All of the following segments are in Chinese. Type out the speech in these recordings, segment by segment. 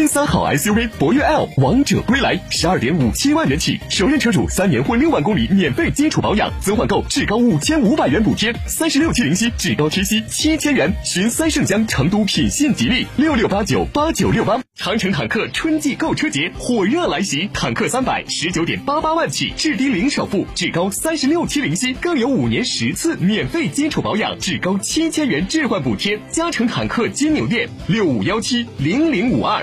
新三好 SUV 博越 L 王者归来，十二点五七万元起，首任车主三年或六万公里免费基础保养，增换购至高五千五百元补贴，三十六期零息，至高贴息七千元。寻三圣乡成都品信吉利六六八九八九六八。长城坦克春季购车节火热来袭，坦克三百十九点八八万起，至低零首付，至高三十六期零息，更有五年十次免费基础保养，至高七千元置换补贴。嘉诚坦克金牛店六五幺七零零五二。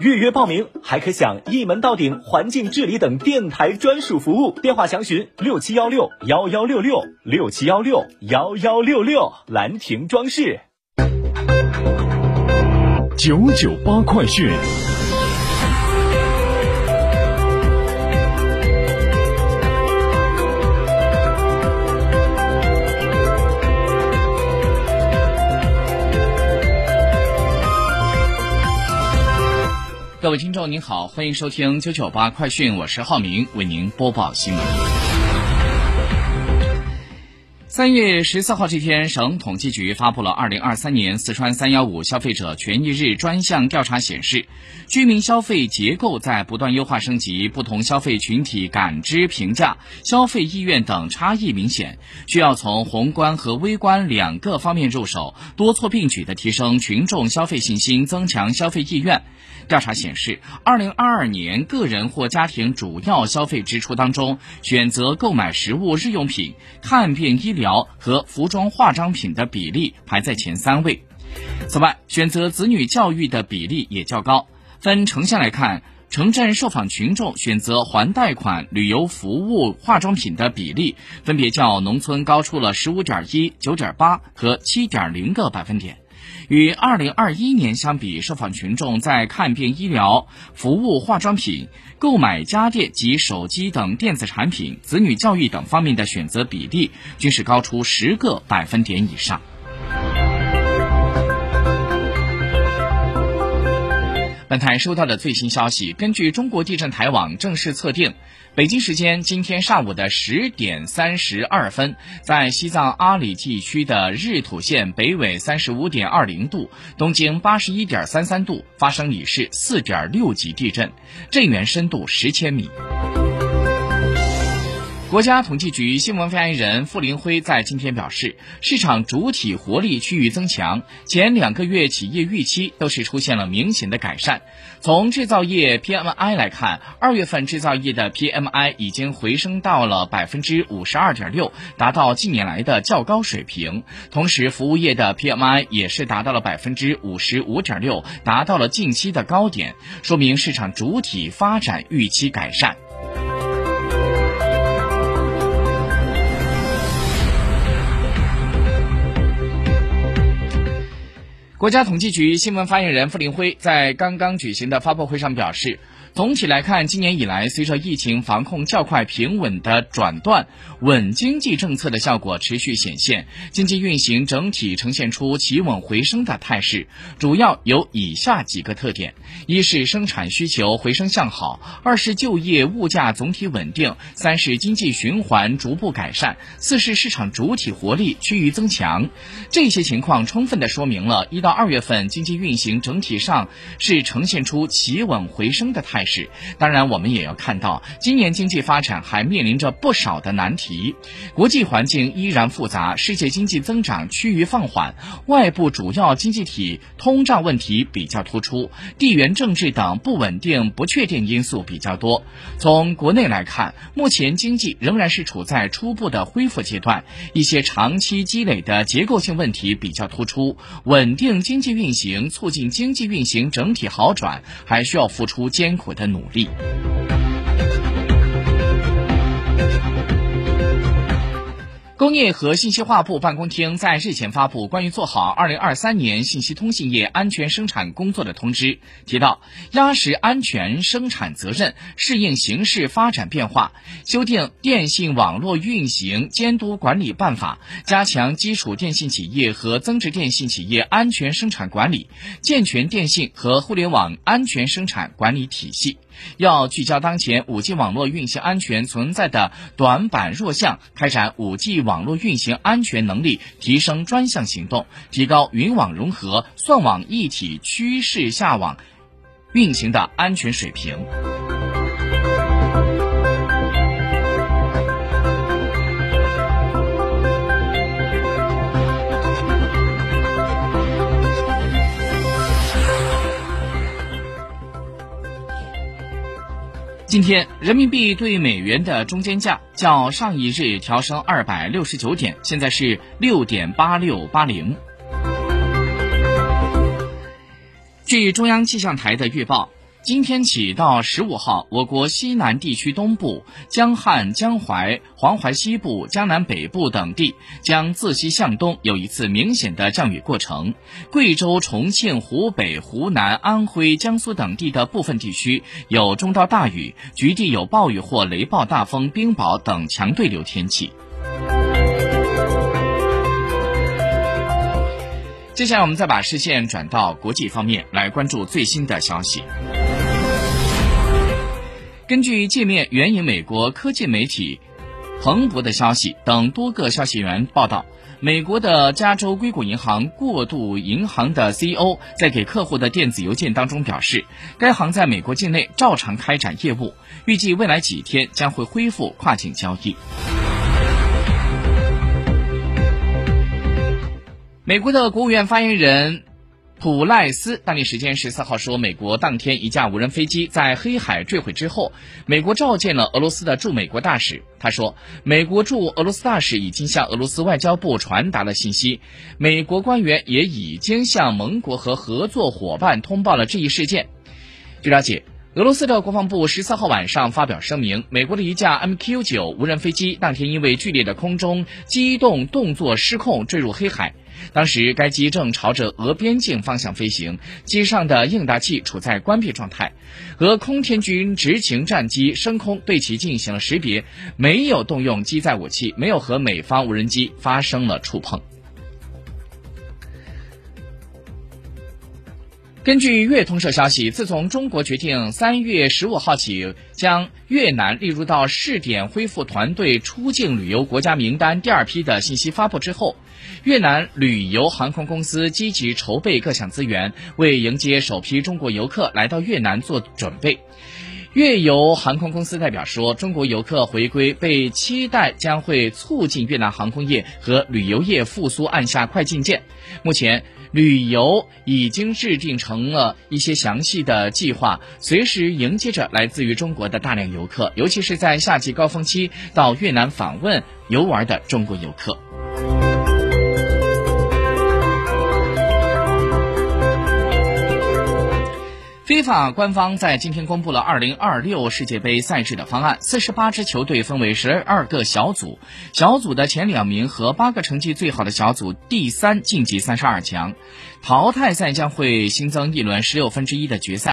预约报名还可享一门到顶环境治理等电台专属服务，电话详询六七幺六幺幺六六六七幺六幺幺六六。兰亭装饰九九八快讯。各位听众您好，欢迎收听九九八快讯，我是浩明，为您播报新闻。三月十四号这天，省统计局发布了二零二三年四川三幺五消费者权益日专项调查显示，居民消费结构在不断优化升级，不同消费群体感知、评价、消费意愿等差异明显，需要从宏观和微观两个方面入手，多措并举地提升群众消费信心，增强消费意愿。调查显示，二零二二年个人或家庭主要消费支出当中，选择购买食物日用品、看病医疗疗和服装化妆品的比例排在前三位。此外，选择子女教育的比例也较高。分城乡来看，城镇受访群众选择还贷款、旅游服务、化妆品的比例，分别较农村高出了十五点一、九点八和七点零个百分点。与二零二一年相比，受访群众在看病、医疗服务、化妆品、购买家电及手机等电子产品、子女教育等方面的选择比例，均是高出十个百分点以上。本台收到的最新消息，根据中国地震台网正式测定，北京时间今天上午的十点三十二分，在西藏阿里地区的日土县北纬三十五点二零度、东经八十一点三三度发生里氏四点六级地震，震源深度十千米。国家统计局新闻发言人傅林辉在今天表示，市场主体活力趋于增强，前两个月企业预期都是出现了明显的改善。从制造业 PMI 来看，二月份制造业的 PMI 已经回升到了百分之五十二点六，达到近年来的较高水平。同时，服务业的 PMI 也是达到了百分之五十五点六，达到了近期的高点，说明市场主体发展预期改善。国家统计局新闻发言人傅林辉在刚刚举行的发布会上表示。总体来看，今年以来，随着疫情防控较快平稳的转段，稳经济政策的效果持续显现，经济运行整体呈现出企稳回升的态势。主要有以下几个特点：一是生产需求回升向好；二是就业物价总体稳定；三是经济循环逐步改善；四是市场主体活力趋于增强。这些情况充分的说明了一到二月份经济运行整体上是呈现出企稳回升的态。是，当然，我们也要看到，今年经济发展还面临着不少的难题，国际环境依然复杂，世界经济增长趋于放缓，外部主要经济体通胀问题比较突出，地缘政治等不稳定、不确定因素比较多。从国内来看，目前经济仍然是处在初步的恢复阶段，一些长期积累的结构性问题比较突出，稳定经济运行、促进经济运行整体好转，还需要付出艰苦。的努力。工业和信息化部办公厅在日前发布关于做好二零二三年信息通信业安全生产工作的通知，提到压实安全生产责任，适应形势发展变化，修订《电信网络运行监督管理办法》，加强基础电信企业和增值电信企业安全生产管理，健全电信和互联网安全生产管理体系。要聚焦当前 5G 网络运行安全存在的短板弱项，开展 5G 网络运行安全能力提升专项行动，提高云网融合、算网一体趋势下网运行的安全水平。今天，人民币对美元的中间价较上一日调升二百六十九点，现在是六点八六八零。据中央气象台的预报。今天起到十五号，我国西南地区东部、江汉、江淮、黄淮西部、江南北部等地将自西向东有一次明显的降雨过程。贵州、重庆、湖北、湖南、安徽、江苏等地的部分地区有中到大雨，局地有暴雨或雷暴大风、冰雹等强对流天气。接下来，我们再把视线转到国际方面，来关注最新的消息。根据界面援引美国科技媒体彭博的消息等多个消息源报道，美国的加州硅谷银行过渡银行的 CEO 在给客户的电子邮件当中表示，该行在美国境内照常开展业务，预计未来几天将会恢复跨境交易。美国的国务院发言人。普赖斯当地时间十四号说，美国当天一架无人飞机在黑海坠毁之后，美国召见了俄罗斯的驻美国大使。他说，美国驻俄罗斯大使已经向俄罗斯外交部传达了信息，美国官员也已经向盟国和合作伙伴通报了这一事件。据了解，俄罗斯的国防部十四号晚上发表声明，美国的一架 MQ 九无人飞机当天因为剧烈的空中机动动作失控坠入黑海。当时，该机正朝着俄边境方向飞行，机上的应答器处在关闭状态。俄空天军执勤战机升空对其进行了识别，没有动用机载武器，没有和美方无人机发生了触碰。根据越通社消息，自从中国决定三月十五号起将越南列入到试点恢复团队出境旅游国家名单第二批的信息发布之后，越南旅游航空公司积极筹备各项资源，为迎接首批中国游客来到越南做准备。越游航空公司代表说，中国游客回归被期待将会促进越南航空业和旅游业复苏按下快进键。目前。旅游已经制定成了一些详细的计划，随时迎接着来自于中国的大量游客，尤其是在夏季高峰期到越南访问游玩的中国游客。FIFA 官方在今天公布了2026世界杯赛制的方案，四十八支球队分为十二个小组，小组的前两名和八个成绩最好的小组第三晋级三十二强，淘汰赛将会新增一轮十六分之一的决赛。